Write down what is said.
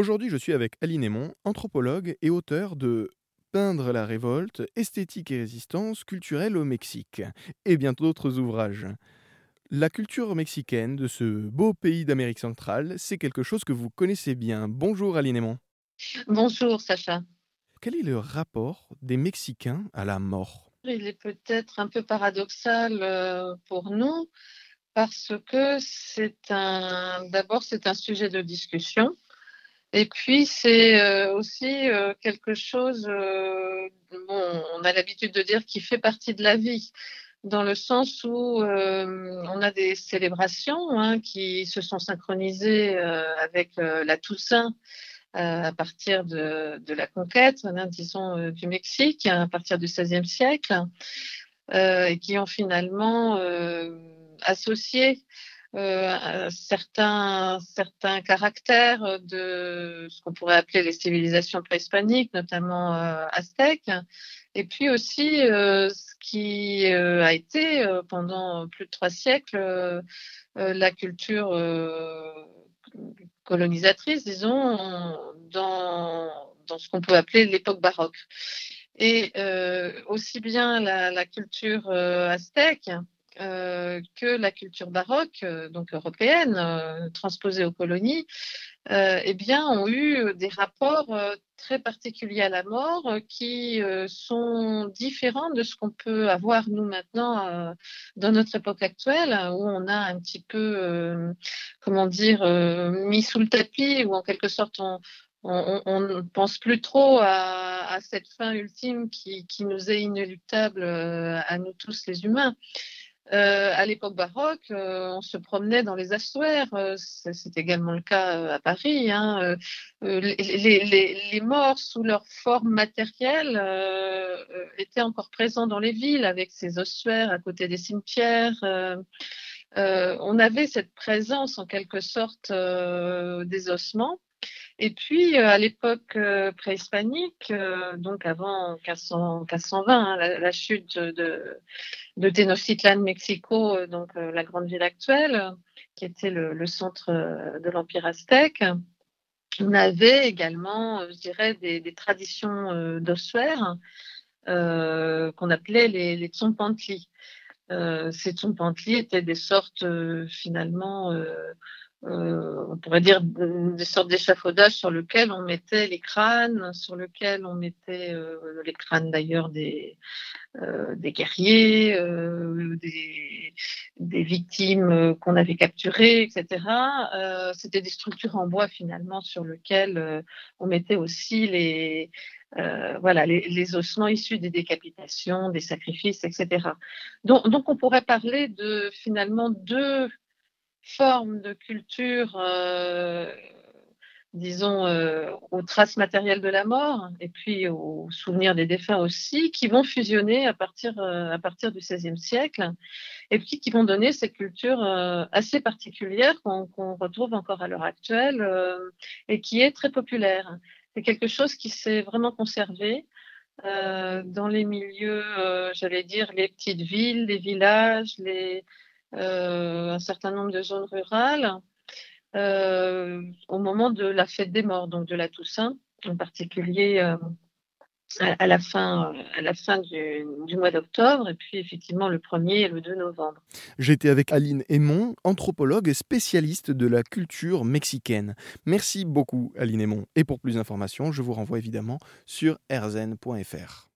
Aujourd'hui, je suis avec Aline Aymon, anthropologue et auteur de Peindre la révolte, esthétique et résistance culturelle au Mexique, et bien d'autres ouvrages. La culture mexicaine de ce beau pays d'Amérique centrale, c'est quelque chose que vous connaissez bien. Bonjour Aline Aymon. Bonjour Sacha. Quel est le rapport des Mexicains à la mort? Il est peut-être un peu paradoxal euh, pour nous parce que c'est un d'abord c'est un sujet de discussion et puis c'est euh, aussi euh, quelque chose bon, on a l'habitude de dire qui fait partie de la vie dans le sens où on a des célébrations hein, qui se sont synchronisées avec la Toussaint euh, à partir de, la conquête, hein, disons, euh, du Mexique, à partir du XVIe siècle, euh, et qui ont finalement associé euh, certains, certains caractères de ce qu'on pourrait appeler les civilisations préhispaniques, notamment euh, aztèques, et puis aussi euh, ce qui a été pendant plus de trois siècles la culture colonisatrice, disons, dans, dans ce qu'on peut appeler l'époque baroque. Et euh, aussi bien la, la culture euh, aztèque euh, que la culture baroque, euh, donc européenne, euh, transposée aux colonies, eh bien, ont eu des rapports très particuliers à la mort qui sont différents de ce qu'on peut avoir nous maintenant dans notre époque actuelle, où on a un petit peu, comment dire, mis sous le tapis, ou en quelque sorte on, ne pense plus trop à, cette fin ultime qui nous est inéluctable à nous tous les humains. Euh, à l'époque baroque, euh, on se promenait dans les assuaires. Euh, c'est également le cas euh, à Paris. Hein. Euh, les, les, les, morts sous leur forme matérielle étaient encore présents dans les villes avec ces ossuaires à côté des cimetières. on avait cette présence en quelque sorte des ossements. Et puis, à l'époque préhispanique, donc avant 1500, 1520, hein, la, chute de, Tenochtitlan, Mexico, euh, donc euh, la grande ville actuelle, qui était le, centre euh, de l'Empire aztèque. On avait également, je dirais, des, traditions euh, d'ossuaires euh, qu'on appelait les, les tsompantli. Euh, ces tsompantli étaient des sortes finalement euh, on pourrait dire des sortes d'échafaudages sur lequel on mettait les crânes, sur lequel on mettait euh, les crânes d'ailleurs des, euh, des guerriers, euh, des, des, victimes qu'on avait capturées, etc. Euh, c'était des structures en bois finalement sur lesquelles euh, on mettait aussi les, voilà, les, les, ossements issus des décapitations, des sacrifices, etc. Donc, donc on pourrait parler de finalement deux forme de culture, euh, disons, euh, aux traces matérielles de la mort et puis aux souvenirs des défunts aussi, qui vont fusionner à partir, euh, à partir du XVIe siècle et puis qui vont donner cette culture euh, assez particulière qu'on qu retrouve encore à l'heure actuelle euh, et qui est très populaire. C'est quelque chose qui s'est vraiment conservé. Euh, dans les milieux, j'allais dire, les petites villes, les villages, euh, un certain nombre de zones rurales euh, au moment de la fête des morts, donc de la Toussaint, en particulier euh, à, la fin, à la fin du, mois d'octobre, et puis effectivement le 1er et le 2 novembre. J'étais avec Aline Aymon, anthropologue et spécialiste de la culture mexicaine. Merci beaucoup Aline Aymon. Et pour plus d'informations, je vous renvoie évidemment sur rzn.fr.